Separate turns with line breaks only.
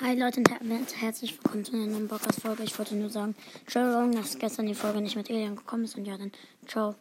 Hi Leute und herzlich willkommen zu einer neuen Podcast-Folge. Ich wollte nur sagen, ciao, dass gestern die Folge nicht mit Elian gekommen ist und ja, dann ciao.